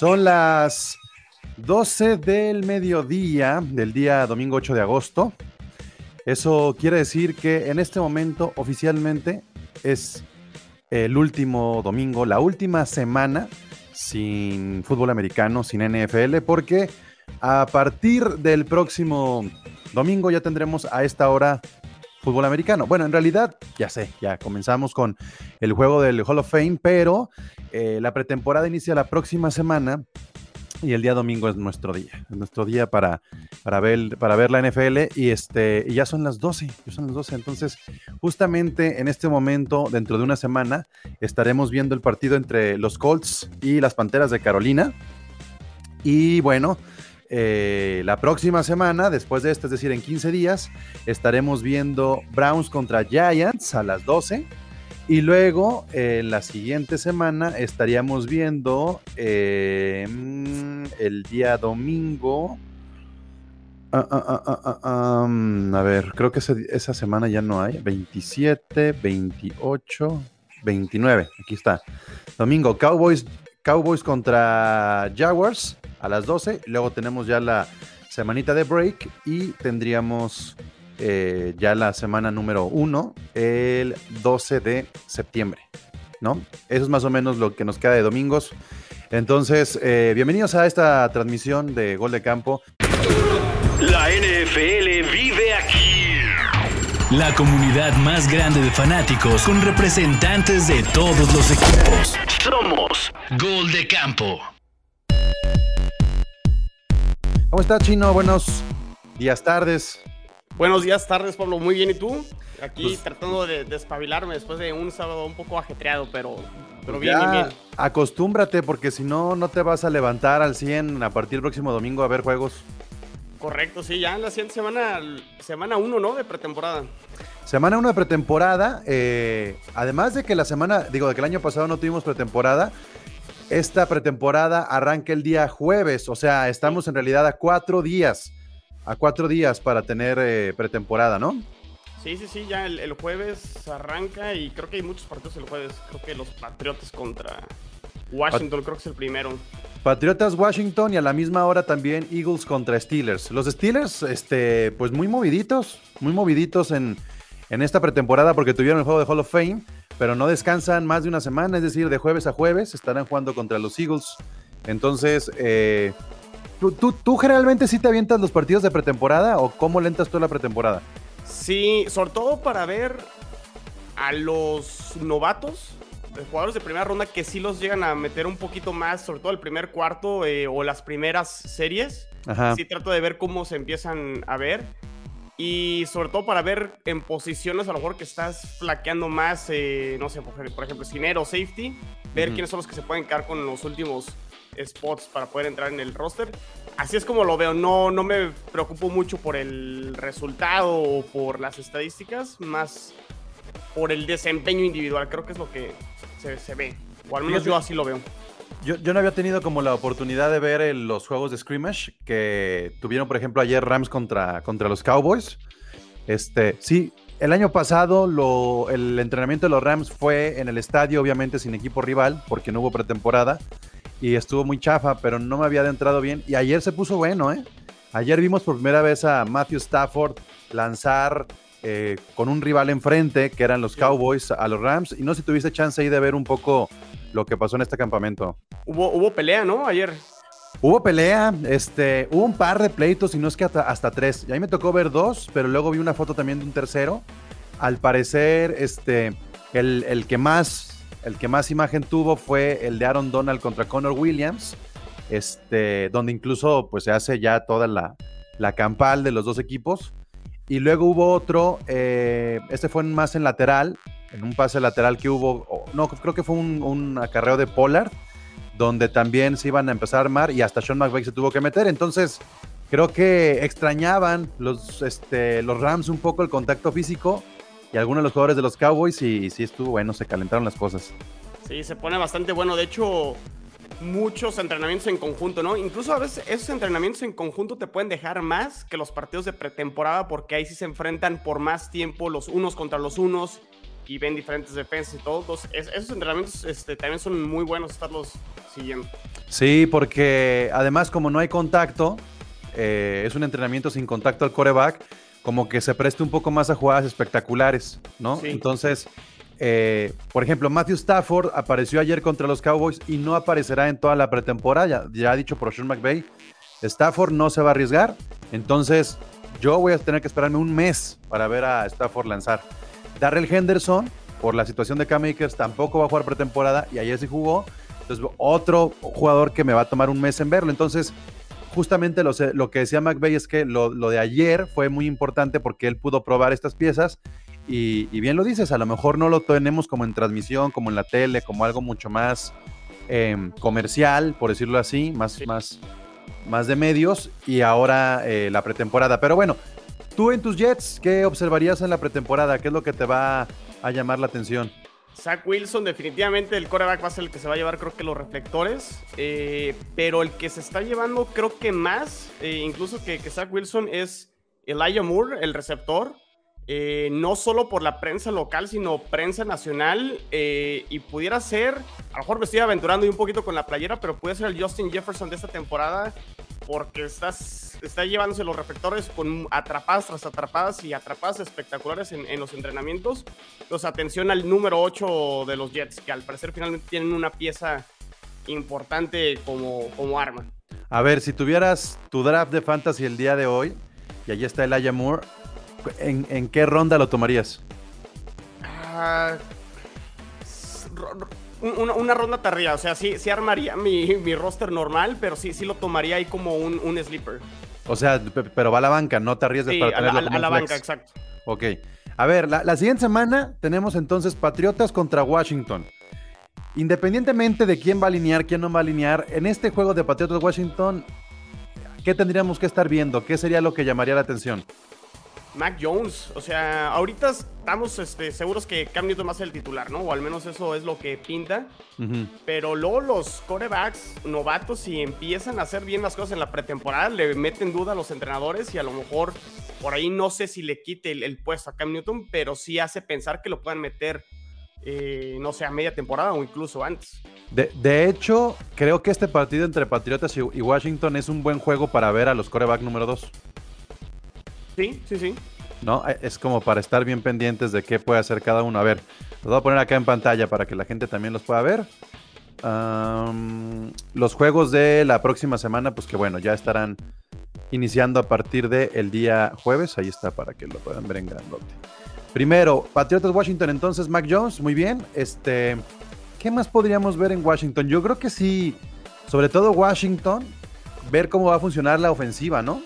Son las 12 del mediodía del día domingo 8 de agosto. Eso quiere decir que en este momento oficialmente es el último domingo, la última semana sin fútbol americano, sin NFL, porque a partir del próximo domingo ya tendremos a esta hora fútbol americano. Bueno, en realidad, ya sé, ya comenzamos con el juego del Hall of Fame, pero eh, la pretemporada inicia la próxima semana y el día domingo es nuestro día, es nuestro día para, para, ver, para ver la NFL y, este, y ya son las 12, ya son las 12, entonces justamente en este momento, dentro de una semana, estaremos viendo el partido entre los Colts y las Panteras de Carolina y bueno, eh, la próxima semana, después de esto, es decir, en 15 días, estaremos viendo Browns contra Giants a las 12. Y luego, en la siguiente semana, estaríamos viendo eh, mm, el día domingo. Ah, ah, ah, a ver, creo que esa semana ya no hay. 27, 28, 29. Aquí está. Domingo, Cowboys, Cowboys contra Jaguars a las 12. Luego tenemos ya la semanita de break y tendríamos eh, ya la semana número 1 el 12 de septiembre. ¿No? Eso es más o menos lo que nos queda de domingos. Entonces, eh, bienvenidos a esta transmisión de Gol de Campo. La NFL vive aquí. La comunidad más grande de fanáticos con representantes de todos los equipos. Somos Gol de Campo. ¿Cómo está, Chino? Buenos días, tardes. Buenos días, tardes, Pablo. Muy bien, ¿y tú? Aquí pues, tratando de despabilarme después de un sábado un poco ajetreado, pero, pero bien, bien, bien. Acostúmbrate, porque si no, no te vas a levantar al 100 a partir del próximo domingo a ver juegos. Correcto, sí, ya en la siguiente semana, semana 1, ¿no? De pretemporada. Semana 1 de pretemporada. Eh, además de que la semana, digo, de que el año pasado no tuvimos pretemporada, esta pretemporada arranca el día jueves, o sea, estamos en realidad a cuatro días, a cuatro días para tener eh, pretemporada, ¿no? Sí, sí, sí, ya el, jueves arranca y creo que hay muchos partidos el jueves. Creo que los Patriotas contra Washington, creo que es el primero. Patriotas Washington y a la misma hora también Eagles contra Steelers. Los Steelers, este, pues muy moviditos, muy moviditos en, en esta pretemporada porque tuvieron el juego de Hall of Fame pero no descansan más de una semana, es decir, de jueves a jueves estarán jugando contra los Eagles. Entonces, eh, ¿tú, generalmente sí te avientas los partidos de pretemporada o cómo lentas tú la pretemporada? Sí, sobre todo para ver a los novatos, jugadores de primera ronda que sí los llegan a meter un poquito más, sobre todo el primer cuarto eh, o las primeras series. Sí trato de ver cómo se empiezan a ver. Y sobre todo para ver en posiciones a lo mejor que estás flaqueando más, eh, no sé, por, ejemplo, esquinero, safety, ver quiénes son los que se pueden quedar con los últimos spots para poder entrar en el roster. Así es como lo veo, no, no me preocupo mucho por el resultado o por las estadísticas, más por el desempeño individual, creo que es lo que se, se ve, o al menos yo así lo veo. Yo, no había tenido como la oportunidad de ver los juegos de scrimmage que tuvieron, por ejemplo, ayer Rams contra, contra los Cowboys. Este, sí, el año pasado lo, el entrenamiento de los Rams fue en el estadio, obviamente sin equipo rival, porque no hubo pretemporada. Y estuvo muy chafa, pero no me había adentrado bien. Y ayer se puso bueno, ¿eh? Ayer vimos por primera vez a Matthew Stafford lanzar eh, con un rival enfrente, que eran los Cowboys, a los Rams. Y no sé si tuviste chance ahí de ver un poco lo que pasó en este campamento. Hubo, hubo pelea, ¿no? Ayer. Hubo pelea, este, hubo un par de pleitos y no es que hasta, tres. Y ahí me tocó ver dos, pero luego vi una foto también de un tercero. Al parecer, este, el, que más, el que más imagen tuvo fue el de Aaron Donald contra Connor Williams, este, donde incluso pues se hace ya toda la, la campal de los dos equipos. Y luego hubo otro, eh, este fue más en lateral, en un pase lateral que hubo, no, creo que fue un, acarreo de Pollard, donde también se iban a empezar a armar y hasta Sean McVay se tuvo que meter. Entonces, creo que extrañaban los, este, los Rams un poco el contacto físico y algunos de los jugadores de los Cowboys y, sí estuvo bueno, se calentaron las cosas. Sí, se pone bastante bueno. De hecho, muchos entrenamientos en conjunto, ¿no? Incluso a veces esos entrenamientos en conjunto te pueden dejar más que los partidos de pretemporada porque ahí sí se enfrentan por más tiempo los unos contra los unos y ven diferentes defensas y todo. Entonces, es- esos entrenamientos este, también son muy buenos estarlos siguiendo. Sí, porque además como no hay contacto, eh, es un entrenamiento sin contacto al coreback, como que se preste un poco más a jugadas espectaculares, ¿no? Sí. Entonces, eh, por ejemplo, Matthew Stafford apareció ayer contra los Cowboys y no aparecerá en toda la pretemporada, ya, ha dicho por Sean McVay, Stafford no se va a arriesgar, entonces yo voy a tener que esperarme un mes para ver a Stafford lanzar. Darrell Henderson, por la situación de Cam Akers, tampoco va a jugar pretemporada y ayer sí jugó. Entonces, otro jugador que me va a tomar un mes en verlo. Entonces, justamente lo, lo que decía McVay es que lo, lo de ayer fue muy importante porque él pudo probar estas piezas. Y, y bien lo dices, a lo mejor no lo tenemos como en transmisión, como en la tele, como algo mucho más em, comercial, por decirlo así, más, Sí. más, más de medios. Y ahora eh, la pretemporada. Pero bueno, tú en tus Jets, ¿qué observarías en la pretemporada? ¿Qué es lo que te va a llamar la atención? Zach Wilson, definitivamente el coreback va a ser el que se va a llevar, creo que los reflectores. eh, pero el que se está llevando, creo que más, eh, incluso que, que Zach Wilson, es Elijah Moore, el receptor. Eh, no solo por la prensa local, sino prensa nacional. eh, y pudiera ser, a lo mejor me estoy aventurando un poquito con la playera, pero puede ser el Justin Jefferson de esta temporada. Porque estás, está llevándose los reflectores con atrapadas tras atrapadas y atrapadas espectaculares en, en los entrenamientos. Entonces, atención al número 8 de los Jets, que al parecer finalmente tienen una pieza importante como, como arma. A ver, si tuvieras tu draft de fantasy el día de hoy, y allí está Elijah Moore, ¿en, en qué ronda lo tomarías? Ah, una, una ronda tardía, o sea, sí, sí armaría mi, mi roster normal, pero sí, sí lo tomaría ahí como un, un sleeper. O sea, pe- pero va a la banca, no te arriesgues Sí, para tenerlo a la- como a la banca, exacto. Ok. A ver, la, la siguiente semana tenemos entonces Patriotas contra Washington. Independientemente de quién va a alinear, quién no va a alinear, en este juego de Patriotas Washington, ¿qué tendríamos que estar viendo? ¿Qué sería lo que llamaría la atención? Mac Jones, o sea, ahorita estamos este, seguros que Cam Newton va a ser el titular, ¿no? O al menos eso es lo que pinta. Pero luego los corebacks novatos, si empiezan a hacer bien las cosas en la pretemporada, le meten duda a los entrenadores y a lo mejor por ahí no sé si le quite el, el puesto a Cam Newton, pero sí hace pensar que lo puedan meter, eh, no sé, a media temporada o incluso antes. De, de hecho, creo que este partido entre Patriotas y, y Washington es un buen juego para ver a los coreback número 2. Sí, sí, sí. ¿no? Eh, Es como para estar bien pendientes de qué puede hacer cada uno. A ver, los voy a poner acá en pantalla para que la gente también los pueda ver. Los juegos de la próxima semana, pues que bueno, ya estarán iniciando a partir del día jueves. Ahí está para que lo puedan ver en grandote. Primero, Patriotas Washington, entonces Mac Jones, muy bien. Este, ¿qué más podríamos ver en Washington? Yo creo que sí, sobre todo Washington, ver cómo va a funcionar la ofensiva, ¿no?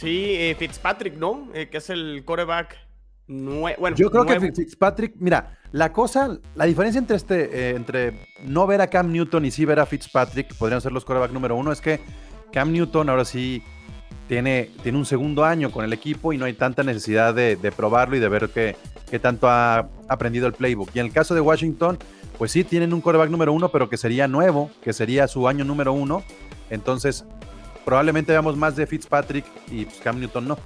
Sí, eh, Fitzpatrick, ¿no? Eh, que es el coreback nue- bueno, Yo creo nuevo. que Fitzpatrick, mira, la cosa, la diferencia entre este, eh, entre no ver a Cam Newton y sí ver a Fitzpatrick, que podrían ser los coreback número uno, es que Cam Newton ahora sí tiene, tiene un segundo año con el equipo y no hay tanta necesidad de, de probarlo y de ver qué, qué tanto ha aprendido el playbook. Y en el caso de Washington, pues sí tienen un coreback número uno, pero que sería nuevo, que sería su año número uno. Entonces, probablemente veamos más de Fitzpatrick y pues, Cam Newton no.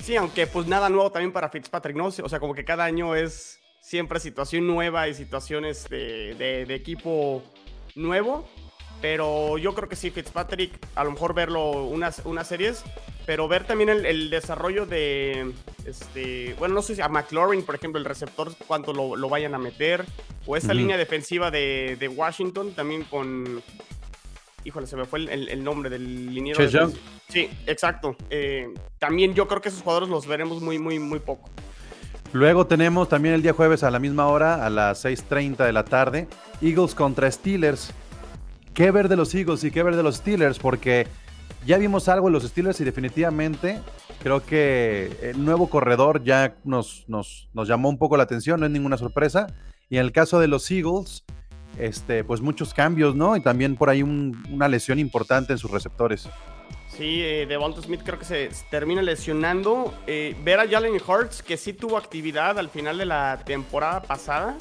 Sí, aunque pues nada nuevo también para Fitzpatrick, ¿no? O sea, como que cada año es siempre situación nueva y situaciones de, de- de equipo nuevo. Pero yo creo que sí, Fitzpatrick, a lo mejor verlo unas, unas series, pero ver también el, el desarrollo de, este, bueno, no sé si a McLaurin, por ejemplo, el receptor, cuánto lo, lo vayan a meter, o esta Ujú. línea defensiva de, de Washington también con, híjole, se me fue el, el- el nombre del liniero. Defensivo. Sí, exacto. Eh, también yo creo que esos jugadores los veremos muy, muy, muy poco. Luego tenemos también el día jueves a la misma hora, a las 6.30 de la tarde, Eagles contra Steelers. ¿Qué ver de los Eagles y qué ver de los Steelers? Porque ya vimos algo en los Steelers y definitivamente creo que el nuevo corredor ya nos, nos, nos llamó un poco la atención, no es ninguna sorpresa. Y en el caso de los Eagles, este, pues muchos cambios, ¿no? Y también por ahí un- una lesión importante en sus receptores. Sí, eh, Smith creo que se se termina lesionando. Eh, ver a Jalen Hurts, que sí tuvo actividad al final de la temporada pasada.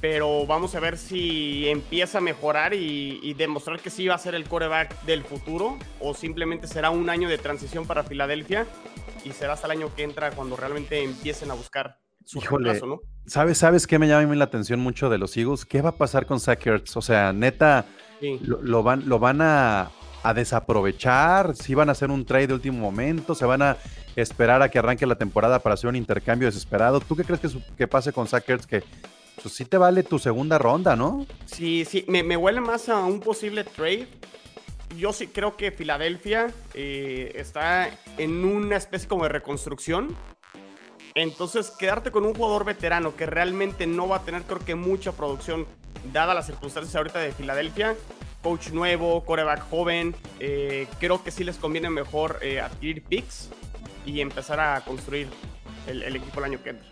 Pero vamos a ver si empieza a mejorar y, y demostrar que sí va a ser el coreback del futuro. O simplemente será un año de transición para Filadelfia. Y será hasta el año que entra cuando realmente empiecen a buscar su Híjole. reemplazo, ¿no? ¿Sabes, ¿Sabes qué me llama a mí la atención mucho de los Eagles? ¿Qué va a pasar con Zach Ertz? O sea, neta, Sí. lo, lo van, lo van a, a desaprovechar, si van a hacer un trade de último momento, se van a esperar a que arranque la temporada para hacer un intercambio desesperado. ¿Tú qué crees que, su- que pase con Zach Ertz? Que pues, sí te vale tu segunda ronda, ¿no? Sí, sí, me, me huele más a un posible trade. Yo sí creo que Filadelfia eh, está en una especie como de reconstrucción. Entonces, quedarte con un jugador veterano que realmente no va a tener, creo que, mucha producción, dada las circunstancias ahorita de Filadelfia. Coach nuevo, coreback joven. eh, creo que sí les conviene mejor eh, adquirir picks y empezar a construir el, equipo el año que entra.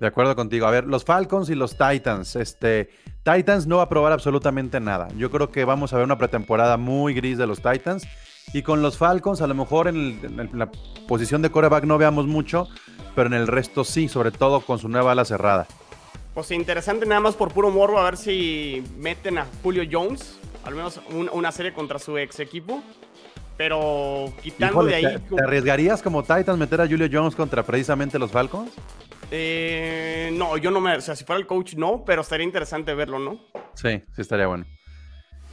De acuerdo contigo. A ver, los Falcons y los Titans. Este, Titans no va a probar absolutamente nada. Yo creo que vamos a ver una pretemporada muy gris de los Titans. Y con los Falcons, a lo mejor en, en la posición de coreback no veamos mucho, pero en el resto sí, sobre todo con su nueva ala cerrada. Pues interesante nada más por puro morbo a ver si meten a Julio Jones, al menos un- una serie contra su ex equipo. Pero quitando Híjole, de ahí... ¿te, te arriesgarías como Titans meter a Julio Jones contra precisamente los Falcons? eh, no, yo no me... O sea, si fuera el coach no, pero estaría interesante verlo, ¿no? Sí, sí estaría bueno.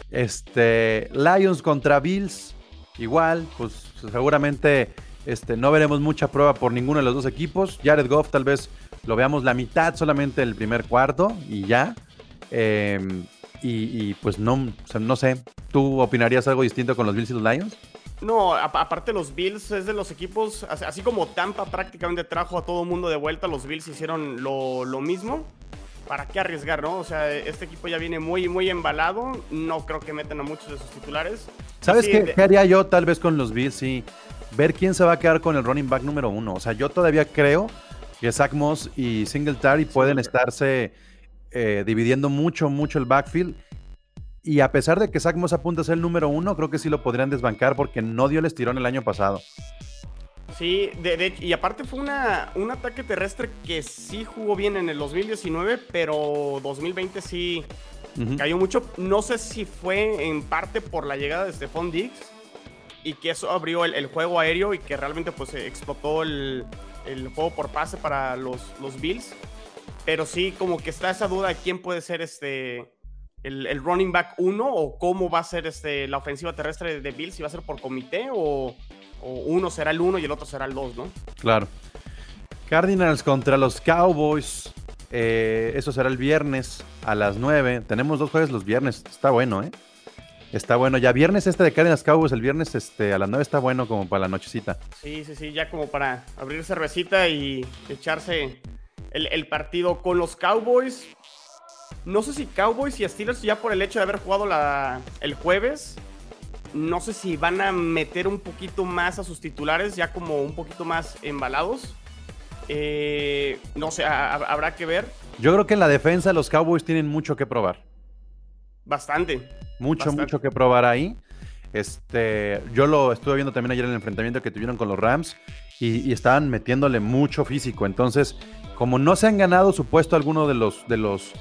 Este, Lions contra Bills, igual, pues seguramente este, no veremos mucha prueba por ninguno de los dos equipos. Jared Goff tal vez lo veamos la mitad solamente el primer cuarto y ya. Eh, y, y, pues no, o sea, no sé, ¿tú opinarías algo distinto con los Bills y los Lions? No, aparte los Bills es de los equipos, así como Tampa prácticamente trajo a todo el mundo de vuelta, los Bills hicieron lo, lo mismo. ¿Para qué arriesgar, no? O sea, este equipo ya viene muy, muy embalado. No creo que metan a muchos de sus titulares. ¿Sabes Sí, qué, de- qué haría yo tal vez con los Bills? Sí, ver quién se va a quedar con el running back número uno. O sea, yo todavía creo que Zach Moss y Singletary pueden estarse eh, dividiendo mucho, mucho el backfield. Y a pesar de que Zach Moss apunta a ser el número uno, creo que sí lo podrían desbancar porque no dio el estirón el año pasado. Sí, de, de- y aparte fue una, un ataque terrestre que sí jugó bien en el 2019, pero 2020 sí cayó mucho. No sé si fue en parte por la llegada de Stephon Diggs y que eso abrió el, juego aéreo y que realmente pues eh, explotó el, juego por pase para los, Bills. Pero sí, como que está esa duda de quién puede ser este el, running back 1 o cómo va a ser este, la ofensiva terrestre de Bills, si va a ser por comité o, o uno será el 1 y el otro será el 2, ¿no? Claro. Cardinals contra los Cowboys. Eh, eso será el viernes a las 9. Tenemos dos jueves los viernes. Está bueno, ¿eh? Está bueno. Ya viernes este de Cardinals Cowboys, el viernes este, a las 9 está bueno como para la nochecita. Sí, sí, sí, ya como para abrir cervecita y echarse el, el partido con los Cowboys. No sé si Cowboys y Steelers ya por el hecho de haber jugado la, el jueves, no sé si van a meter un poquito más a sus titulares, ya como un poquito más embalados. Eh, no sé, ha- ha- habrá que ver Yo creo que en la defensa los Cowboys tienen mucho que probar. bastante. Mucho, Bastante. mucho que probar ahí. Este, yo lo estuve viendo también ayer en el enfrentamiento que tuvieron con los Rams y, y estaban metiéndole mucho físico. Entonces, como no se han ganado su puesto alguno de los, de los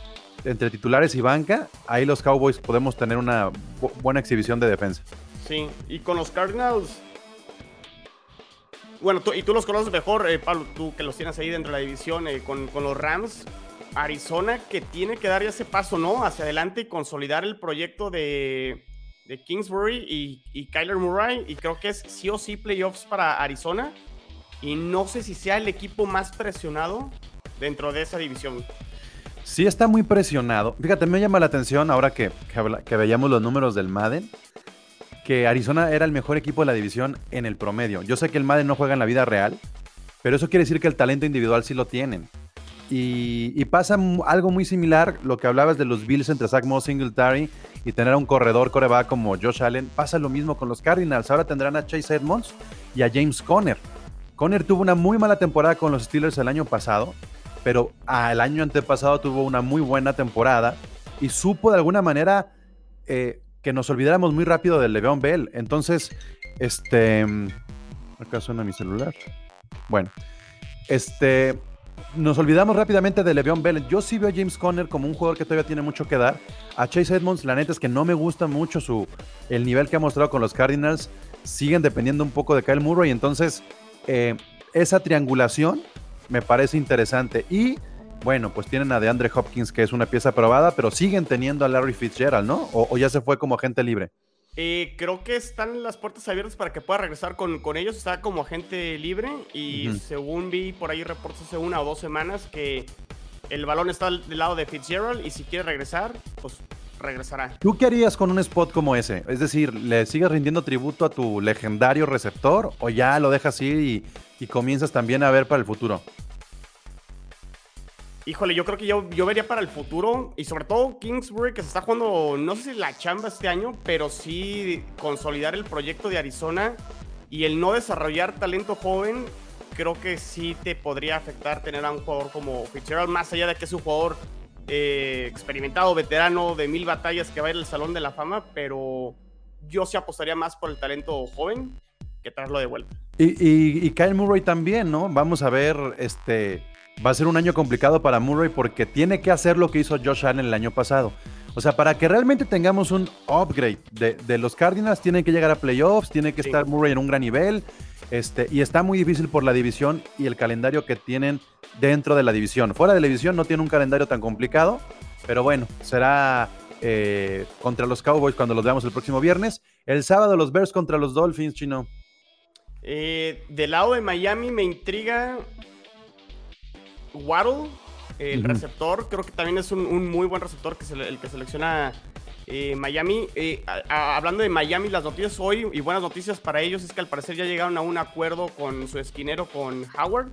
entre titulares y banca, ahí los Cowboys podemos tener una bu- buena exhibición de defensa. Sí, y con los Cardinals. Bueno, tú- y tú los conoces mejor, eh, Pablo, tú que los tienes ahí dentro de la división eh, con, con los Rams. Arizona que tiene que dar ya ese paso, ¿no? Hacia adelante y consolidar el proyecto de, Kingsbury y, Kyler Murray. Y creo que es sí o sí playoffs para Arizona. Y no sé si sea el equipo más presionado dentro de esa división. Sí está muy presionado. Fíjate, me llama la atención ahora que, que veíamos los números del Madden, que Arizona era el mejor equipo de la división en el promedio. Yo sé que el Madden no juega en la vida real, pero eso quiere decir que el talento individual sí lo tienen. Y, pasa algo muy similar, lo que hablabas de los Bills entre Zach Moss, Singletary y tener a un corredor coreback como Josh Allen. Pasa lo mismo con los Cardinals. Ahora tendrán a Chase Edmonds y a James Conner. Conner tuvo una muy mala temporada con los Steelers el año pasado, pero al año antepasado tuvo una muy buena temporada y supo de alguna manera eh, que nos olvidáramos muy rápido de Le'Veon Bell. Entonces, este... Acá suena mi celular. Bueno, este... Nos olvidamos rápidamente de Le'Veon Bell. Yo sí veo a James Conner como un jugador que todavía tiene mucho que dar. A Chase Edmonds, la neta es que no me gusta mucho su, el nivel que ha mostrado con los Cardinals. Siguen dependiendo un poco de Kyle Murray. Entonces, eh, esa triangulación me parece interesante. Y bueno, pues tienen a DeAndre Hopkins, que es una pieza probada, pero siguen teniendo a Larry Fitzgerald, ¿no? O, o ya se fue como agente libre. Eh, creo que están las puertas abiertas para que pueda regresar con, con ellos. Está como agente libre y según vi por ahí reportes hace una o dos semanas que el balón está del lado de Fitzgerald y si quiere regresar, pues regresará. ¿Tú qué harías con un spot como ese? Es decir, ¿le sigues rindiendo tributo a tu legendario receptor o ya lo dejas ir y, y comienzas también a ver para el futuro? Híjole, yo creo que yo, yo vería para el futuro y sobre todo Kingsbury que se está jugando, no sé si la chamba este año, pero sí consolidar el proyecto de Arizona y el no desarrollar talento joven, creo que sí te podría afectar tener a un jugador como Fitzgerald, más allá de que es un jugador eh, experimentado, veterano, de mil batallas que va a ir al Salón de la Fama, pero yo sí apostaría más por el talento joven que traerlo de vuelta. Y, Kyle Murray también, ¿no? Vamos a ver, este, va a ser un año complicado para Murray porque tiene que hacer lo que hizo Josh Allen el año pasado. O sea, para que realmente tengamos un upgrade de, de los Cardinals, tienen que llegar a playoffs, tiene que Sí. estar Murray en un gran nivel, este, y está muy difícil por la división y el calendario que tienen dentro de la división. Fuera de la división no tiene un calendario tan complicado, pero bueno, será eh, contra los Cowboys cuando los veamos el próximo viernes. El sábado los Bears contra los Dolphins, chino. Eh, del lado de Miami me intriga Waddle, el receptor. Creo que también es un, un muy buen receptor que se el que selecciona eh, Miami. Eh, a- a- hablando de Miami, las noticias hoy y buenas noticias para ellos es que al parecer ya llegaron a un acuerdo con su esquinero, con Howard,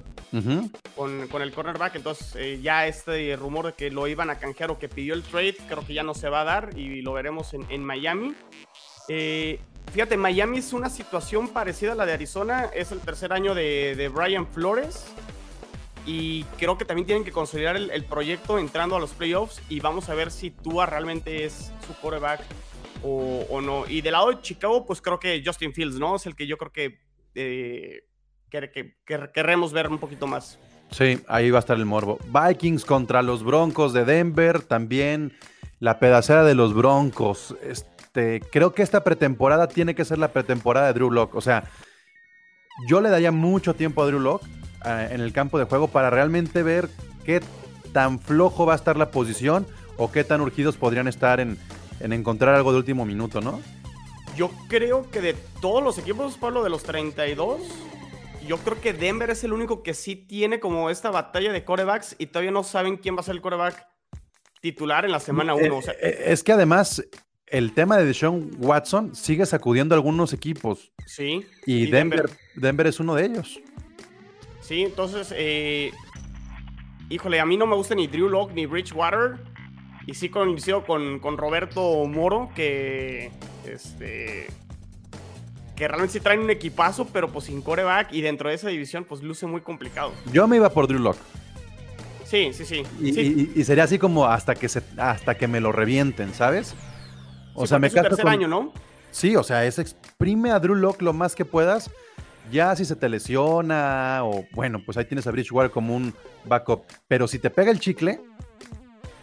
con, con el cornerback. Entonces eh, ya este rumor de que lo iban a canjear o que pidió el trade, creo que ya no se va a dar y lo veremos en, en Miami. Fíjate, Miami es una situación parecida a la de Arizona. Es el tercer año de, de Brian Flores. Y creo que también tienen que consolidar el, proyecto entrando a los playoffs. Y vamos a ver si Tua realmente es su quarterback o, no. Y del lado de Chicago, pues creo que Justin Fields, ¿no? Es el que yo creo que, eh, que, que- que querremos ver un poquito más. Sí, ahí va a estar el morbo. Vikings contra los Broncos de Denver, también la pedacera de los Broncos. Este, creo que esta pretemporada tiene que ser la pretemporada de Drew Lock. O sea, yo le daría mucho tiempo a Drew Lock en el campo de juego para realmente ver qué tan flojo va a estar la posición o qué tan urgidos podrían estar en, en encontrar algo de último minuto, ¿no? Yo creo que de todos los equipos, Pablo, de los 32, yo creo que Denver es el único que sí tiene como esta batalla de corebacks y todavía no saben quién va a ser el coreback titular en la semana 1. Eh, O sea, eh, es que además el tema de Deshaun Watson sigue sacudiendo a algunos equipos. sí. Y, y Denver, Denver es uno de ellos. Sí, entonces, eh, híjole, a mí no me gusta ni Drew Lock ni Bridgewater. Y sí coincido con, con Roberto Moro que, este, que realmente sí traen un equipazo, pero pues sin coreback y dentro de esa división pues luce muy complicado. Yo me iba por Drew Lock. Sí, sí, sí. Y, sí. y- y sería así como hasta que se, hasta que me lo revienten, ¿sabes? O Sí, sea, me es su tercer con- año, ¿no? Sí, o sea, es exprime a Drew Lock lo más que puedas. Ya si se te lesiona o bueno, pues ahí tienes a Bridgewater como un backup. Pero si te pega el chicle,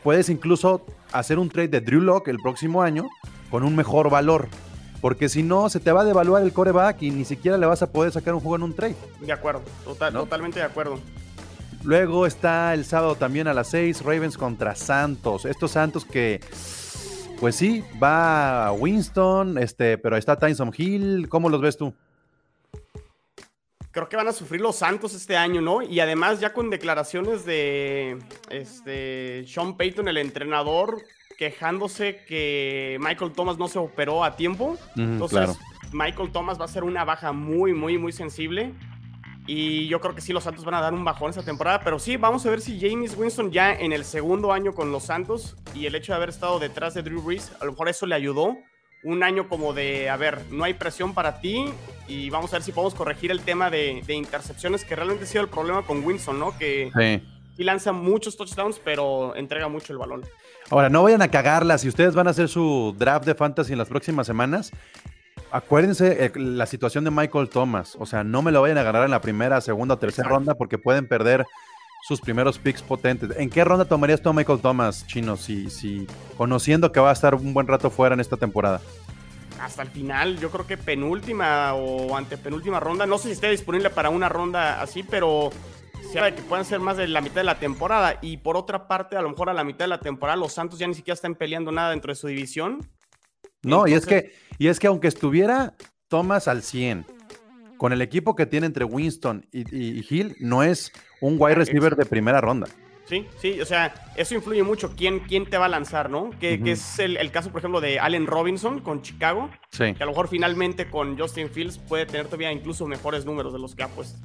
puedes incluso hacer un trade de Drew Lock el próximo año con un mejor valor. Porque si no, se te va a devaluar el coreback y ni siquiera le vas a poder sacar un juego en un trade. De acuerdo, total, ¿No? totalmente de acuerdo. Luego está el sábado también a las 6, Ravens contra Santos. Estos Santos que, pues sí, va Winston, este, pero está Tyson Hill. ¿Cómo los ves tú? Creo que van a sufrir los Santos este año, ¿no? Y además ya con declaraciones de este Sean Payton, el entrenador, quejándose que Michael Thomas no se operó a tiempo. Entonces, claro. Michael Thomas va a ser una baja muy, muy, muy sensible. Y yo creo que sí, los Santos van a dar un bajón esta temporada. Pero sí, vamos a ver si James Winston ya en el segundo año con los Santos y el hecho de haber estado detrás de Drew Brees, a lo mejor eso le ayudó. Un año como de, a ver, no hay presión para ti y vamos a ver si podemos corregir el tema de, de intercepciones, que realmente ha sido el problema con Winston, ¿no? Que Sí. sí lanza muchos touchdowns, pero entrega mucho el balón. Ahora, no vayan a cagarla. Si ustedes van a hacer su draft de fantasy en las próximas semanas, acuérdense eh, la situación de Michael Thomas. O sea, no me lo vayan a ganar en la primera, segunda o tercera ronda porque pueden perder sus primeros picks potentes. ¿En qué ronda tomarías tú a Michael Thomas, Chino, si, si conociendo que va a estar un buen rato fuera en esta temporada? hasta el final, yo creo que penúltima o antepenúltima ronda. No sé si esté disponible para una ronda así, pero se habla de que pueden ser más de la mitad de la temporada. Y por otra parte, a lo mejor a la mitad de la temporada, los Santos ya ni siquiera están peleando nada dentro de su división. No, y es que, y es que aunque estuviera Thomas al 100, con el equipo que tiene entre Winston y, y- y Hill, no es un wide receiver de primera ronda. Sí, sí, o sea, eso influye mucho quién, quién te va a lanzar, ¿no? Que, que es el, el caso, por ejemplo, de Allen Robinson con Chicago, Sí. que a lo mejor finalmente con Justin Fields puede tener todavía incluso mejores números de los que ha puesto.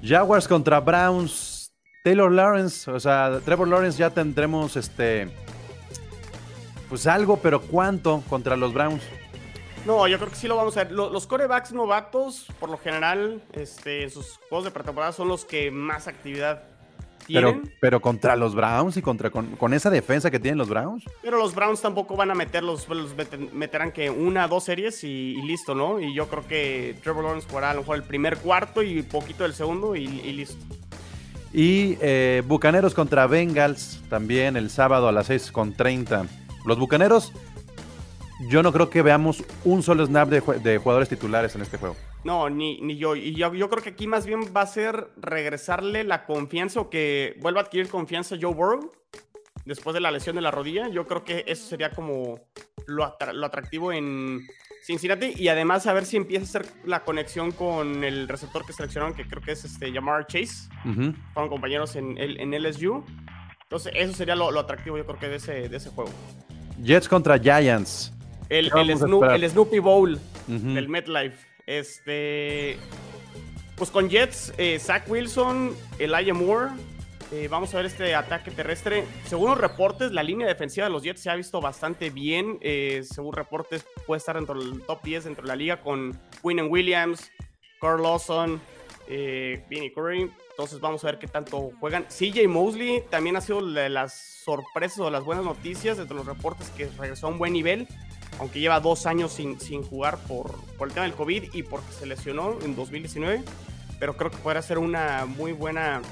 Jaguars contra Browns. Taylor Lawrence, o sea, Trevor Lawrence ya tendremos este. Pues algo, pero ¿cuánto contra los Browns? No, yo creo que sí lo vamos a ver. Lo- Los corebacks novatos, por lo general, este, en sus juegos de pretemporada son los que más actividad tienen. pero contra los Browns y contra con, con esa defensa que tienen los Browns. Pero los Browns tampoco van a meterlos, los meten- meterán que una, dos series y, y listo, ¿no? Y yo creo que Trevor Lawrence jugará a lo mejor el primer cuarto y poquito del segundo y, y listo. Y eh, Bucaneros contra Bengals también el sábado a las 6 con 30. Los Bucaneros, yo no creo que veamos un solo snap de, jugadores titulares en este juego. No, ni, ni yo. Y yo, yo creo que aquí más bien va a ser regresarle la confianza o que vuelva a adquirir confianza Joe Burrow después de la lesión de la rodilla. Yo creo que eso sería como lo, atra- lo atractivo en Cincinnati. Y además a ver si empieza a hacer la conexión con el receptor que seleccionaron, que creo que es este Jamar Chase. Ujú. Fueron compañeros en, en LSU. Entonces, eso sería lo, lo atractivo, yo creo que de ese, de ese juego. Jets contra Giants. El, ¿Qué el, Snoop- Snoopy Bowl. Del MetLife. Este. Pues con Jets, eh, Zach Wilson, Elijah Moore. eh, vamos a ver este ataque terrestre. Según los reportes, la línea defensiva de los Jets se ha visto bastante bien. eh, según reportes, puede estar dentro del top 10 dentro de la liga con Quinnen Williams, Carl Lawson, eh, Vinny Curry. Entonces vamos a ver qué tanto juegan. CJ Mosley también ha sido de las sorpresas o las buenas noticias dentro de los reportes que regresó a un buen nivel aunque lleva dos años sin, sin jugar por, por el tema del COVID y porque se lesionó en 2019. Pero creo que podrá ser una muy buena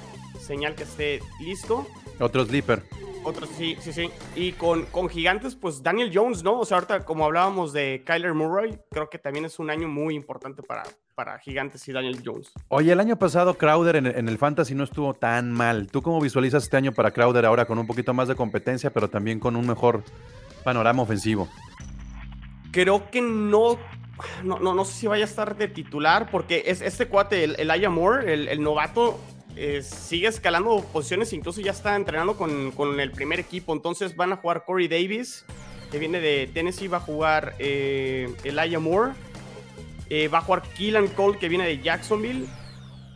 señal que esté listo. Otro sleeper. Otros, sí, sí, sí. Y con, con gigantes, pues Daniel Jones, ¿no? O sea, ahorita como hablábamos de Kyler Murray, creo que también es un año muy importante para, para gigantes y Daniel Jones. Oye, el año pasado Crowder en, en el Fantasy no estuvo tan mal. ¿Tú cómo visualizas este año para Crowder ahora con un poquito más de competencia, pero también con un mejor panorama ofensivo? Creo que no, no, no, no sé si vaya a estar de titular, porque es este cuate, el, el Aya Moore, el, el novato, eh, sigue escalando posiciones, incluso ya está entrenando con, con el primer equipo. Entonces van a jugar Corey Davis, que viene de Tennessee, va a jugar eh, Elijah Moore, eh, va a jugar Keelan Cole, que viene de Jacksonville,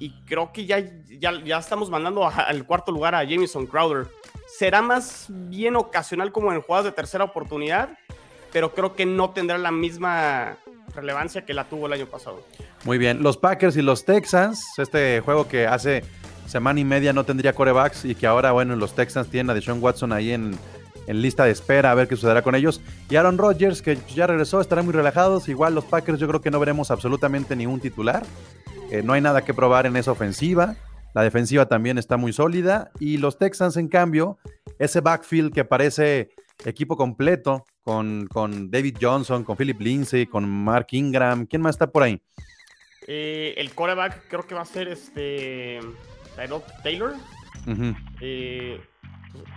y creo que ya, ya, ya estamos mandando al cuarto lugar a Jamison Crowder. Será más bien ocasional como en jugadas de tercera oportunidad, pero creo que no tendrá la misma relevancia que la tuvo el año pasado. Muy bien. Los Packers y los Texans, este juego que hace semana y media no tendría corebacks y que ahora, bueno, los Texans tienen a Deshaun Watson ahí en, en lista de espera a ver qué sucederá con ellos. Y Aaron Rodgers, que ya regresó, estarán muy relajados. Igual los Packers yo creo que no veremos absolutamente ni un titular. Eh, no hay nada que probar en esa ofensiva. La defensiva también está muy sólida. Y los Texans, en cambio, ese backfield que parece equipo completo con, con David Johnson, con Philip Lindsay, con Mark Ingram. ¿Quién más está por ahí? Eh, el coreback creo que va a ser este Taylor. Eh,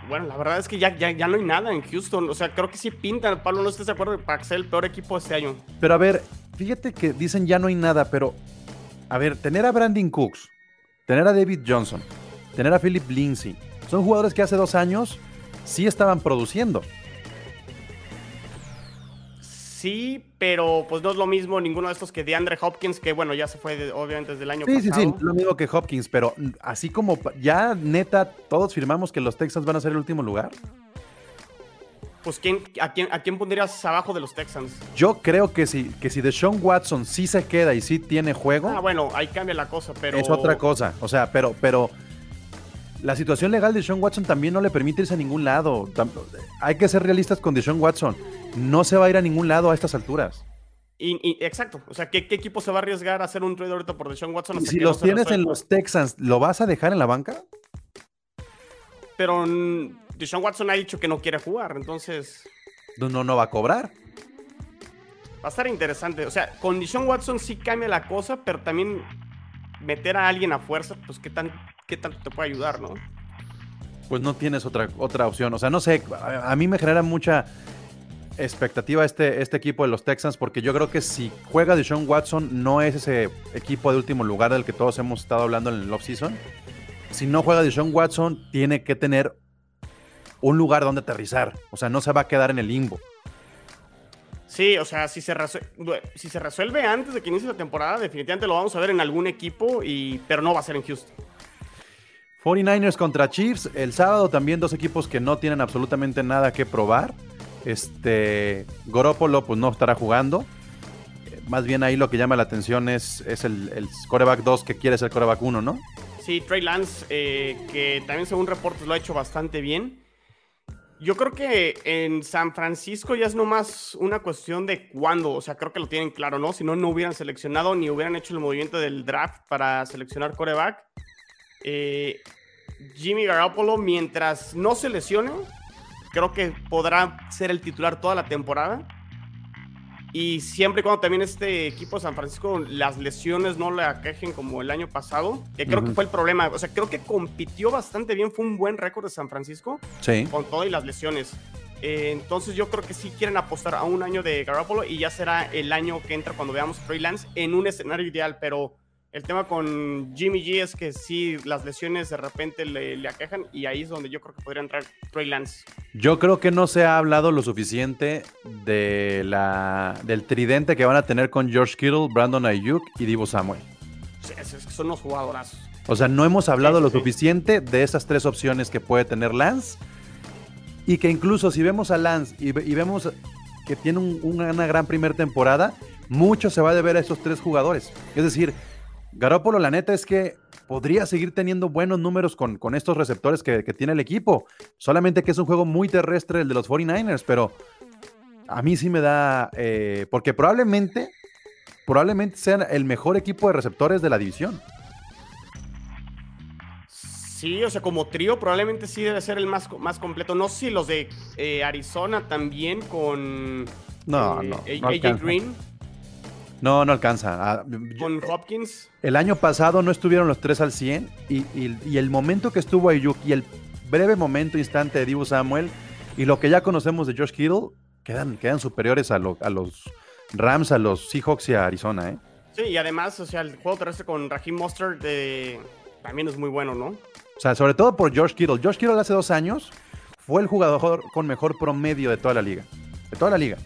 bueno, la verdad es que ya, ya, ya no hay nada en Houston. O sea, creo que sí pintan. Pablo, no estés de acuerdo para que sea el peor equipo de este año. Pero a ver, fíjate que dicen ya no hay nada, pero a ver, tener a Brandon Cooks, tener a David Johnson, tener a Philip Lindsay, son jugadores que hace dos años sí estaban produciendo. Sí, pero pues no es lo mismo ninguno de estos que de Andre Hopkins, que bueno, ya se fue de- obviamente desde el año Sí, sí, pasado. sí, lo mismo que Hopkins, pero así como ya neta todos firmamos que los Texans van a ser el último lugar. Pues ¿quién, a, quién, ¿a quién pondrías abajo de los Texans? Yo creo que si, que si Deshaun Watson sí se queda y sí tiene juego, Ah, bueno, ahí cambia la cosa, pero... es otra cosa. O sea, pero, pero la situación legal de Deshaun Watson también no le permite irse a ningún lado. Hay que ser realistas con Deshaun Watson. No se va a ir a ningún lado a estas alturas. Y, y- exacto, o sea, ¿qué, qué equipo se va a arriesgar a hacer un trade ahorita por Deshaun Watson? Si no los tienes en los Texans, ¿lo vas a dejar en la banca? Pero Deshaun Watson ha dicho que no quiere jugar, entonces No, no, no va a cobrar. va a estar interesante. O sea, con Deshaun Watson sí cambia la cosa, pero también meter a alguien a fuerza, pues qué tan, qué tanto te puede ayudar, ¿no? Pues no tienes otra, otra opción. O sea, no sé, a, a mí me genera mucha expectativa este, este equipo de los Texans porque yo creo que si juega Deshaun Watson no es ese equipo de último lugar del que todos hemos estado hablando en el offseason. Si no juega Deshaun Watson, tiene que tener un lugar donde aterrizar. O sea, no se va a quedar en el limbo. Sí, o sea, si se, resuelve, si se resuelve antes de que inicie la temporada, definitivamente lo vamos a ver en algún equipo, y, pero no va a ser en Houston. 49ers contra Chiefs. El sábado también dos equipos que no tienen absolutamente nada que probar. Este, Goropolo pues no estará jugando. Más bien ahí lo que llama la atención es, es el, el coreback 2 que quiere ser coreback 1, ¿no? Sí, Trey Lance, eh, que también según reportes lo ha hecho bastante bien. Yo creo que en San Francisco ya es nomás una cuestión de cuándo. O sea, creo que lo tienen claro, ¿no? Si no, no hubieran seleccionado ni hubieran hecho el movimiento del draft para seleccionar coreback. Eh, Jimmy Garoppolo, mientras no se lesione, creo que podrá ser el titular toda la temporada. Y siempre y cuando también este equipo de San Francisco las lesiones no le aquejen como el año pasado, que creo que fue el problema. O sea, creo que compitió bastante bien, fue un buen récord de San Francisco. Sí. Con todo y las lesiones. Eh, entonces yo creo que sí quieren apostar a un año de Garoppolo y ya será el año que entra cuando veamos Trey Lance en un escenario ideal, pero el tema con Jimmy G es que sí, las lesiones de repente le, le, aquejan y ahí es donde yo creo que podría entrar Trey Lance. Yo creo que no se ha hablado lo suficiente de la, del tridente que van a tener con George Kittle, Brandon Ayuk y Divo Samuel. Sí, es, es que son unos jugadorazos. O sea, no hemos hablado sí, lo suficiente de esas tres opciones que puede tener Lance y que incluso si vemos a Lance y, y vemos que tiene un, una gran primera temporada, mucho se va a deber a esos tres jugadores. Es decir, Garópolo, la neta es que podría seguir teniendo buenos números con, con estos receptores que, que, tiene el equipo. Solamente que es un juego muy terrestre el de los 49ers, pero a mí sí me da. Eh, porque probablemente, probablemente sean el mejor equipo de receptores de la división. Sí, o sea, como trío probablemente sí debe ser el más, más completo. No sé si los de eh, Arizona también con no, eh, no, AJ no Green. No, no alcanza. Ah, Con Hopkins. El año pasado no estuvieron los tres al 100 y, y, y el momento que estuvo Ayuk y el breve momento instante de Divo Samuel y lo que ya conocemos de Josh Kittle quedan, quedan superiores a, lo, a los Rams, a los Seahawks y a Arizona, ¿eh? Sí, y además, o sea, el juego terrestre con Raheem Mostert de... también es muy bueno, ¿no? O sea, sobre todo por Josh Kittle. Josh Kittle hace dos años fue el jugador con mejor promedio de toda la liga. De toda la liga.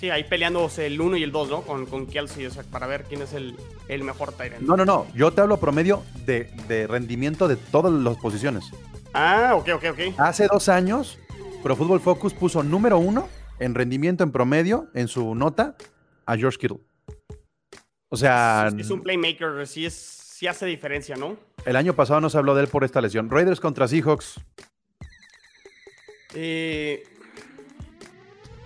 Sí, ahí peleándose el 1 y el 2, ¿no? Con, con Kelsey, o sea, para ver quién es el, el mejor Tyrant. No, no, no. Yo te hablo promedio de, de, rendimiento de todas las posiciones. Ah, ok, ok, ok. Hace dos años, Pro Football Focus puso número uno en rendimiento en promedio en su nota a George Kittle. O sea. Es, es un playmaker, sí, es, sí hace diferencia, ¿no? El año pasado no se habló de él por esta lesión. Raiders contra Seahawks. Eh,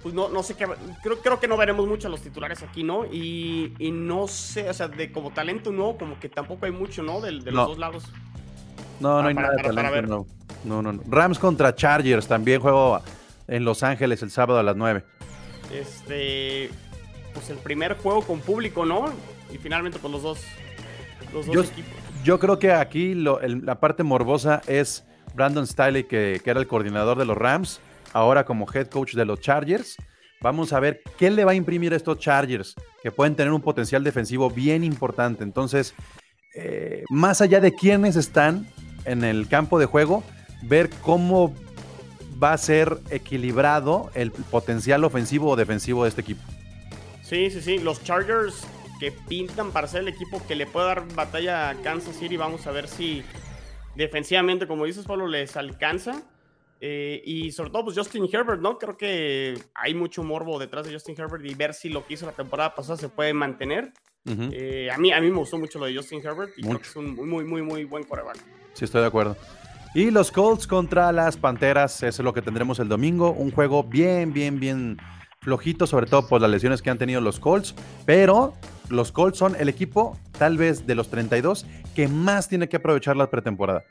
pues no, no sé qué. Creo, creo que no veremos mucho a los titulares aquí, ¿no? Y, y, no sé, o sea, de como talento no, como que tampoco hay mucho, ¿no? De, de los no. dos lados. No, no hay para, nada para, de talento, no. no. No, Rams contra Chargers, también juego en Los Ángeles el sábado a las 9. Este. Pues el primer juego con público, ¿no? Y finalmente, pues los dos. Los dos yo, equipos. Yo creo que aquí lo, el, la parte morbosa es Brandon Staley, que, que era el coordinador de los Rams ahora como head coach de los Chargers. Vamos a ver qué le va a imprimir a estos Chargers, que pueden tener un potencial defensivo bien importante. Entonces, eh, más allá de quiénes están en el campo de juego, ver cómo va a ser equilibrado el potencial ofensivo o defensivo de este equipo. Sí, sí, sí. Los Chargers que pintan para ser el equipo que le puede dar batalla a Kansas City. Vamos a ver si defensivamente, como dices, Pablo, les alcanza. Eh, y sobre todo, pues Justin Herbert, ¿no? Creo que hay mucho morbo detrás de Justin Herbert y ver si lo que hizo la temporada pasada se puede mantener. Uh -huh. eh, a, mí, a mí me gustó mucho lo de Justin Herbert y mucho. creo que es un muy, muy, muy buen coreback. Sí, estoy de acuerdo. Y los Colts contra las Panteras, eso es lo que tendremos el domingo. Un juego bien, bien, bien flojito, sobre todo por las lesiones que han tenido los Colts. Pero los Colts son el equipo, tal vez de los 32, que más tiene que aprovechar la pretemporada.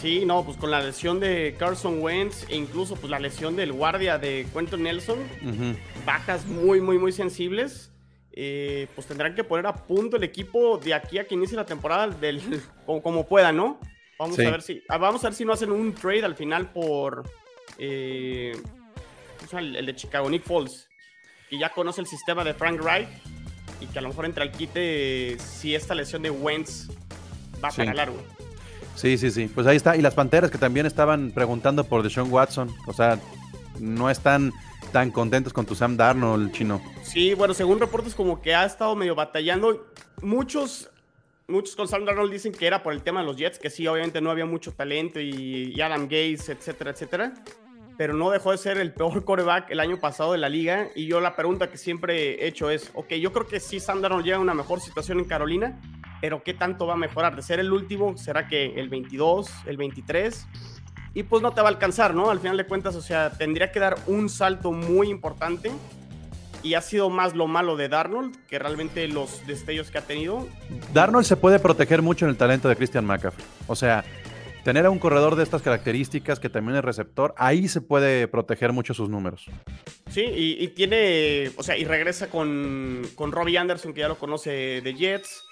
Sí, no, pues con la lesión de Carson Wentz e incluso pues la lesión del guardia de Quentin Nelson, uh -huh. bajas muy, muy, muy sensibles. Eh, pues tendrán que poner a punto el equipo de aquí a que inicie la temporada del, como, como puedan, ¿no? Vamos Sí. a ver si. ah, Vamos a ver si no hacen un trade al final por. eh, el, el de Chicago, Nick Foles. Que ya conoce el sistema de Frank Reich. Y que a lo mejor entra al quite si esta lesión de Wentz va Sí. para largo. Sí, sí, sí. Pues ahí está. Y las Panteras que también estaban preguntando por Deshaun Watson. O sea, no están tan contentos con tu Sam Darnold, chino. Sí, bueno, según reportes como que ha estado medio batallando. Muchos, muchos con Sam Darnold dicen que era por el tema de los Jets, que sí, obviamente no había mucho talento y, y Adam Gates, etcétera, etcétera. Pero no dejó de ser el peor coreback el año pasado de la liga. Y yo la pregunta que siempre he hecho es, ok, yo creo que sí Sam Darnold llega a una mejor situación en Carolina, pero ¿qué tanto va a mejorar? ¿De ser el último? ¿Será que el 22, el 23? Y pues no te va a alcanzar, ¿no? Al final de cuentas, o sea, tendría que dar un salto muy importante y ha sido más lo malo de Darnold que realmente los destellos que ha tenido. Darnold se puede proteger mucho en el talento de Christian McCaffrey. O sea, tener a un corredor de estas características que también es receptor, ahí se puede proteger mucho sus números. Sí, y, y tiene, o sea, y regresa con, con Robbie Anderson, que ya lo conoce de Jets.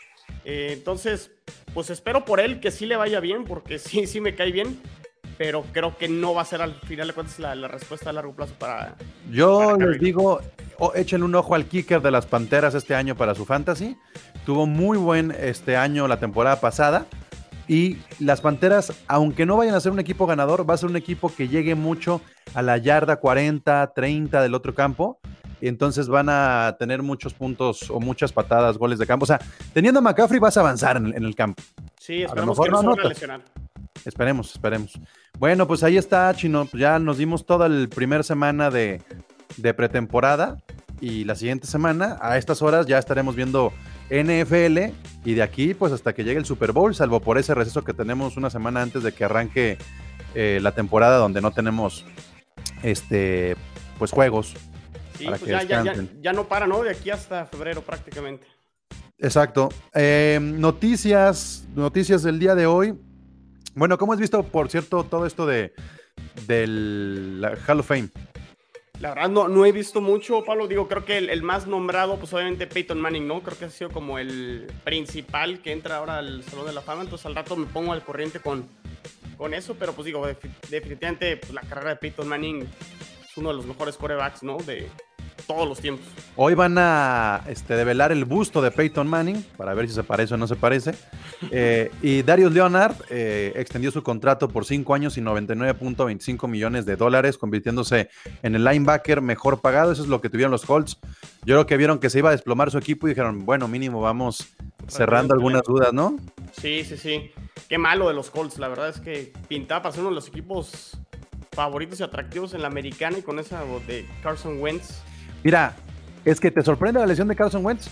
Eh, entonces, pues espero por él que sí le vaya bien, porque sí, sí me cae bien, pero creo que no va a ser al final de cuentas la, la respuesta a largo plazo para... Yo Para les digo, o- échenle un ojo al kicker de las Panteras este año para su fantasy. Tuvo muy buen este año la temporada pasada. Y las Panteras, aunque no vayan a ser un equipo ganador, va a ser un equipo que llegue mucho a la yarda 40, 30 del otro campo. Y entonces van a tener muchos puntos o muchas patadas, goles de campo. O sea, teniendo a McCaffrey vas a avanzar en, en el campo. Sí, lo esperemos mejor que no, se van a lesionar. Esperemos, esperemos. Bueno, pues ahí está, Chino. Pues Ya nos dimos toda la primera semana de, de pretemporada y la siguiente semana, a estas horas, ya estaremos viendo NFL y de aquí, pues hasta que llegue el Super Bowl, salvo por ese receso que tenemos una semana antes de que arranque eh, la temporada donde no tenemos este pues juegos. Sí, Para pues que ya, ya, ya, descansen. ya no para, ¿no? De aquí hasta febrero prácticamente. Exacto. Eh, noticias, noticias del día de hoy. Bueno, ¿cómo has visto, por cierto, todo esto de del la Hall of Fame? La verdad no, no he visto mucho, Pablo. Digo, creo que el, el más nombrado, pues obviamente Peyton Manning, ¿no? Creo que ha sido como el principal que entra ahora al Salón de la Fama. Entonces al rato me pongo al corriente con, con eso. Pero pues digo, defi- definitivamente pues, la carrera de Peyton Manning es uno de los mejores corebacks, ¿no? De todos los tiempos. Hoy van a este, develar el busto de Peyton Manning para ver si se parece o no se parece. Eh, y Darius Leonard eh, extendió su contrato por 5 años y 99.25 millones de dólares, convirtiéndose en el linebacker mejor pagado. Eso es lo que tuvieron los Colts. Yo creo que vieron que se iba a desplomar su equipo y dijeron, bueno, mínimo vamos cerrando algunas dudas, ¿no? Sí, sí, sí. Qué malo de los Colts. La verdad es que pintaba para ser uno de los equipos favoritos y atractivos en la americana y con esa de Carson Wentz. Mira, es que te sorprende la lesión de Carson Wentz.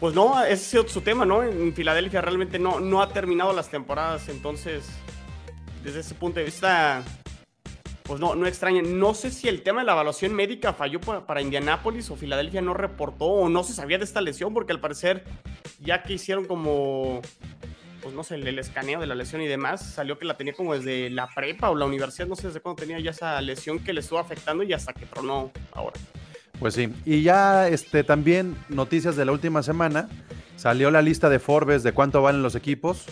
Pues no, ese ha sido su tema, ¿no? En Filadelfia realmente no, no ha terminado las temporadas, entonces, desde ese punto de vista, pues no, no extraña. No sé si el tema de la evaluación médica falló para, para Indianápolis o Filadelfia no reportó o no se sabía de esta lesión, porque al parecer, ya que hicieron como, pues no sé, el, el escaneo de la lesión y demás, salió que la tenía como desde la prepa o la universidad, no sé desde cuándo tenía ya esa lesión que le estuvo afectando y hasta que tronó ahora. Pues sí, y ya este, también noticias de la última semana, salió la lista de Forbes de cuánto valen los equipos.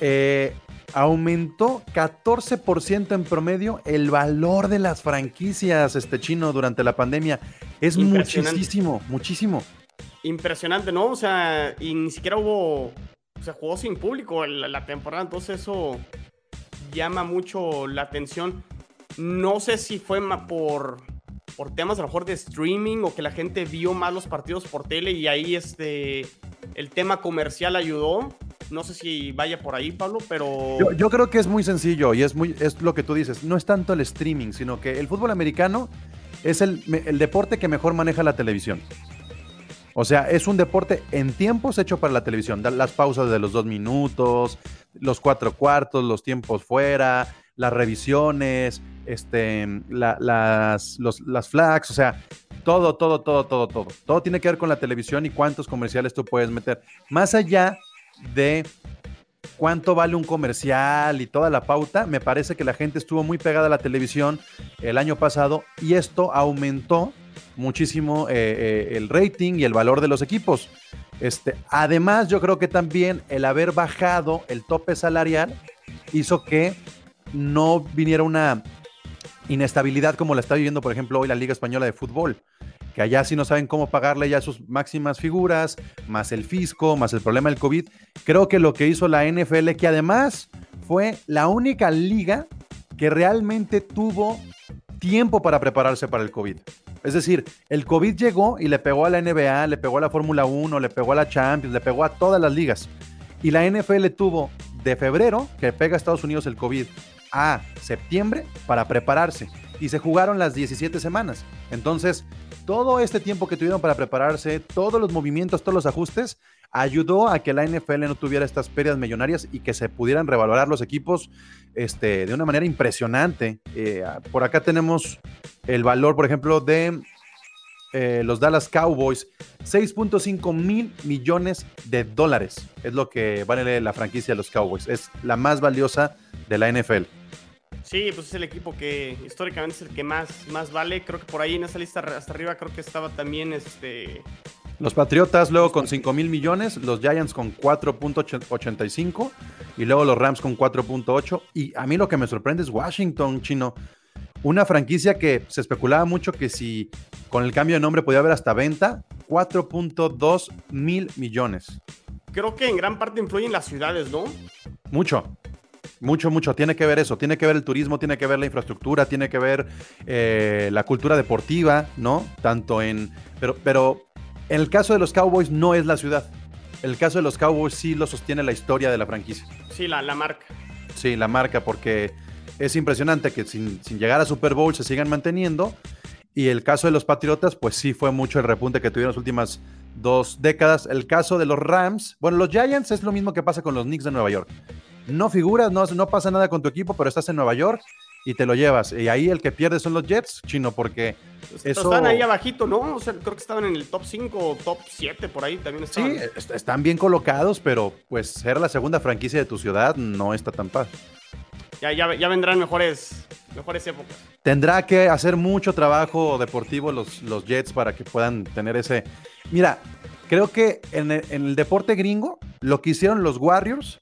Eh, aumentó 14% en promedio el valor de las franquicias este chino durante la pandemia. Es muchísimo, muchísimo. impresionante, ¿no? O sea, y ni siquiera hubo, o sea, jugó sin público la, la temporada, entonces eso llama mucho la atención. No sé si fue por, por temas a lo mejor de streaming o que la gente vio más los partidos por tele y ahí este, el tema comercial ayudó. No sé si vaya por ahí, Pablo, pero... Yo, yo creo que es muy sencillo y es, muy, es lo que tú dices. No es tanto el streaming, sino que el fútbol americano es el, el deporte que mejor maneja la televisión. O sea, es un deporte en tiempos hecho para la televisión. Las pausas de los dos minutos, los cuatro cuartos, los tiempos fuera, las revisiones, este, la- las, los- las flags, o sea, todo, todo, todo, todo, todo. Todo tiene que ver con la televisión y cuántos comerciales tú puedes meter. Más allá de cuánto vale un comercial y toda la pauta, me parece que la gente estuvo muy pegada a la televisión el año pasado y esto aumentó muchísimo eh, eh, el rating y el valor de los equipos. Este, además, yo creo que también el haber bajado el tope salarial hizo que no viniera una inestabilidad como la está viviendo, por ejemplo, hoy la Liga Española de Fútbol, que allá sí no saben cómo pagarle ya sus máximas figuras, más el fisco, más el problema del COVID. Creo que lo que hizo la NFL, que además fue la única liga que realmente tuvo tiempo para prepararse para el COVID. Es decir, el COVID llegó y le pegó a la NBA, le pegó a la Fórmula 1, le pegó a la Champions, le pegó a todas las ligas. Y la NFL tuvo de febrero, que pega a Estados Unidos el COVID, a septiembre para prepararse. Y se jugaron las 17 semanas. Entonces, todo este tiempo que tuvieron para prepararse, todos los movimientos, todos los ajustes, ayudó a que la NFL no tuviera estas pérdidas millonarias y que se pudieran revalorar los equipos este, de una manera impresionante. Eh, por acá tenemos el valor, por ejemplo, de eh, los Dallas Cowboys, 6.5 mil millones de dólares es lo que vale la franquicia de los Cowboys. Es la más valiosa de la NFL. Sí, pues es el equipo que históricamente es el que más, más vale. Creo que por ahí en esa lista hasta arriba creo que estaba también este... Los Patriotas luego con 5 mil millones, los Giants con 4.85 y luego los Rams con 4.8. Y a mí lo que me sorprende es Washington, chino. Una franquicia que se especulaba mucho que si con el cambio de nombre podía haber hasta venta, 4.2 mil millones. Creo que en gran parte influyen las ciudades, ¿no? Mucho, mucho, mucho. Tiene que ver eso. Tiene que ver el turismo, tiene que ver la infraestructura, tiene que ver eh, la cultura deportiva, ¿no? Tanto en. Pero, pero en el caso de los Cowboys no es la ciudad. El caso de los Cowboys sí lo sostiene la historia de la franquicia. Sí, la, la marca. Sí, la marca, porque es impresionante que sin, sin, llegar a Super Bowl se sigan manteniendo. Y el caso de los Patriotas, pues sí fue mucho el repunte que tuvieron las últimas dos décadas. El caso de los Rams, bueno, los Giants es lo mismo que pasa con los Knicks de Nueva York. No figuras, no, no pasa nada con tu equipo, pero estás en Nueva York y te lo llevas. Y ahí el que pierde son los Jets, chino, porque pues, eso... Están ahí abajito, ¿no? O sea, creo que estaban en el top 5 o top 7 por ahí también estaban. Sí, están bien colocados, pero pues ser la segunda franquicia de tu ciudad no está tan fácil. Ya, ya, vendrán mejores, épocas. Tendrá que hacer mucho trabajo deportivo los, los Jets para que puedan tener ese... Mira, creo que en el, en el deporte gringo, lo que hicieron los Warriors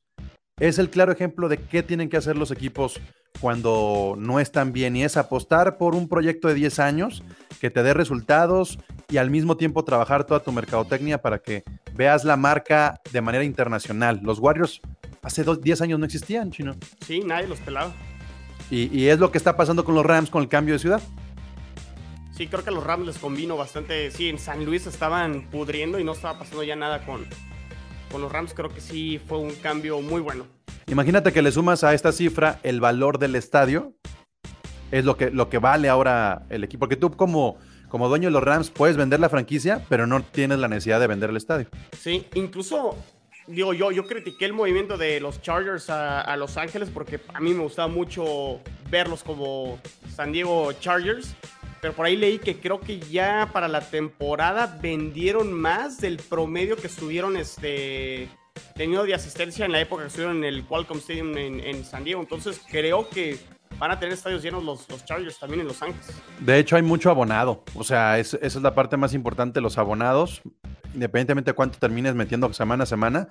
es el claro ejemplo de qué tienen que hacer los equipos cuando no están bien y es apostar por un proyecto de 10 años que te dé resultados y al mismo tiempo trabajar toda tu mercadotecnia para que veas la marca de manera internacional. Los Warriors hace 10 años no existían, chino. Sí, nadie los pelaba. Y, y, es lo que está pasando con los Rams con el cambio de ciudad. Sí, creo que a los Rams les convino bastante. Sí, en San Luis estaban pudriendo y no estaba pasando ya nada con, con los Rams creo que sí fue un cambio muy bueno. Imagínate que le sumas a esta cifra el valor del estadio. Es lo que, lo que vale ahora el equipo. Porque tú como, como dueño de los Rams puedes vender la franquicia, pero no tienes la necesidad de vender el estadio. Sí, incluso, digo yo, yo critiqué el movimiento de los Chargers a, a Los Ángeles porque a mí me gustaba mucho verlos como San Diego Chargers pero por ahí leí que creo que ya para la temporada vendieron más del promedio que estuvieron este, teniendo de asistencia en la época que estuvieron en el Qualcomm Stadium en, San Diego. Entonces creo que van a tener estadios llenos los, los, Chargers también en Los Ángeles. De hecho, hay mucho abonado. O sea, esa es la parte más importante, los abonados. Independientemente de cuánto termines metiendo semana a semana,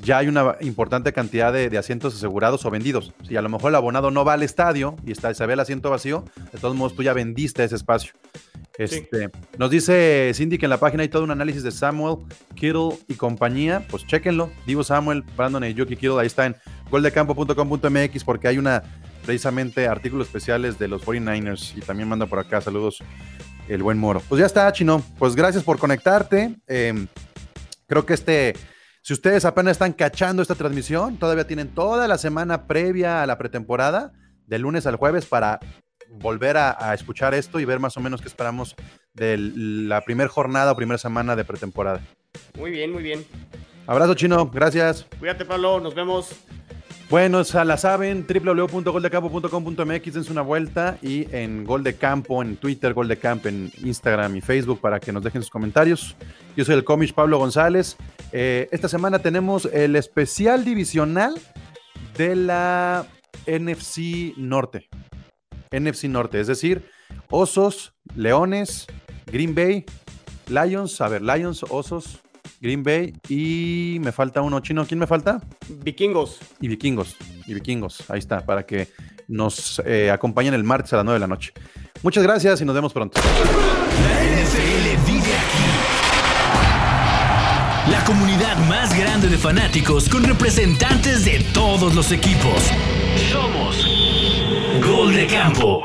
ya hay una importante cantidad de, asientos asegurados o vendidos. Si a lo mejor el abonado no va al estadio y está, se ve el asiento vacío, de todos modos tú ya vendiste ese espacio. Este, Nos dice Cindy que en la página hay todo un análisis de Samuel, Kittle y compañía. Pues chéquenlo. Divo Samuel, Brandon y Yuki Kittle, ahí está en goldecampo.com.mx porque hay una precisamente artículos especiales de los 49ers y también manda por acá saludos el buen Moro. Pues ya está, Chino. Pues gracias por conectarte. Em, creo que este si ustedes apenas están cachando esta transmisión, todavía tienen toda la semana previa a la pretemporada, de lunes al jueves, para volver a, escuchar esto y ver más o menos qué esperamos de la primera jornada o primera semana de pretemporada. Muy bien, muy bien. Abrazo chino, gracias. Cuídate Pablo, nos vemos. Bueno, ya la saben, www.goldecampo.com.mx, dense una vuelta y en Gol de Campo, en Twitter, Gol de Campo, en Instagram y Facebook para que nos dejen sus comentarios. Yo soy el cómic Pablo González. Eh, esta semana tenemos el especial divisional de la NFC Norte. NFC Norte, es decir, Osos, Leones, Green Bay, Lions, a ver, Lions, Osos, Green Bay y me falta uno chino. ¿Quién me falta? Vikingos. Y vikingos. Y vikingos. Ahí está, para que nos eh, acompañen el martes a las 9 de la noche. Muchas gracias y nos vemos pronto. La NFL vive aquí. La comunidad más grande de fanáticos con representantes de todos los equipos. Somos Gol de Campo.